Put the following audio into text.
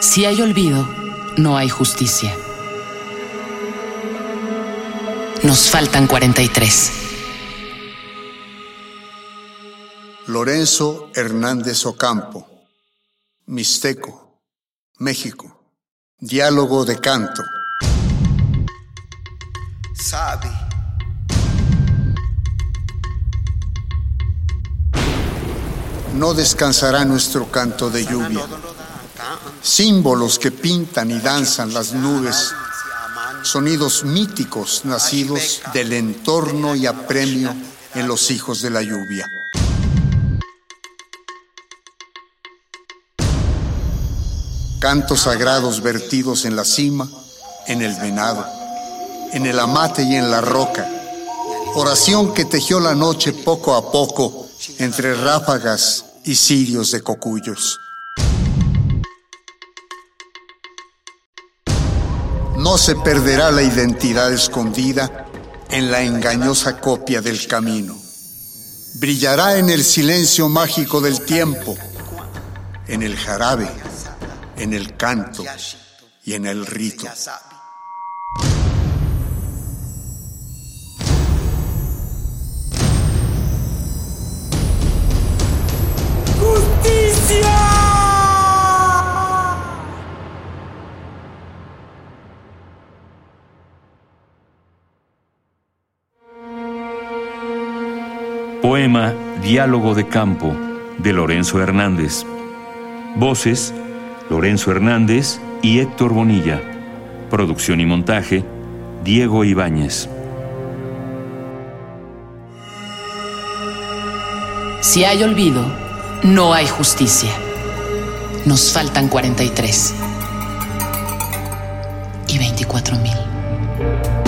Si hay olvido, no hay justicia. Nos faltan 43. Lorenzo Hernández Ocampo, Mixteco, México. Diálogo de canto. Sabe. No descansará nuestro canto de lluvia. Símbolos que pintan y danzan las nubes. Sonidos míticos nacidos del entorno y apremio en los hijos de la lluvia. Cantos sagrados vertidos en la cima, en el venado, en el amate y en la roca. Oración que tejió la noche poco a poco entre ráfagas y cirios de cocuyos. No se perderá la identidad escondida en la engañosa copia del camino. Brillará en el silencio mágico del tiempo, en el jarabe, en el canto y en el rito. Poema Diálogo de Campo de Lorenzo Hernández. Voces Lorenzo Hernández y Héctor Bonilla. Producción y montaje Diego Ibáñez. Si hay olvido, no hay justicia. Nos faltan 43 y 24 mil.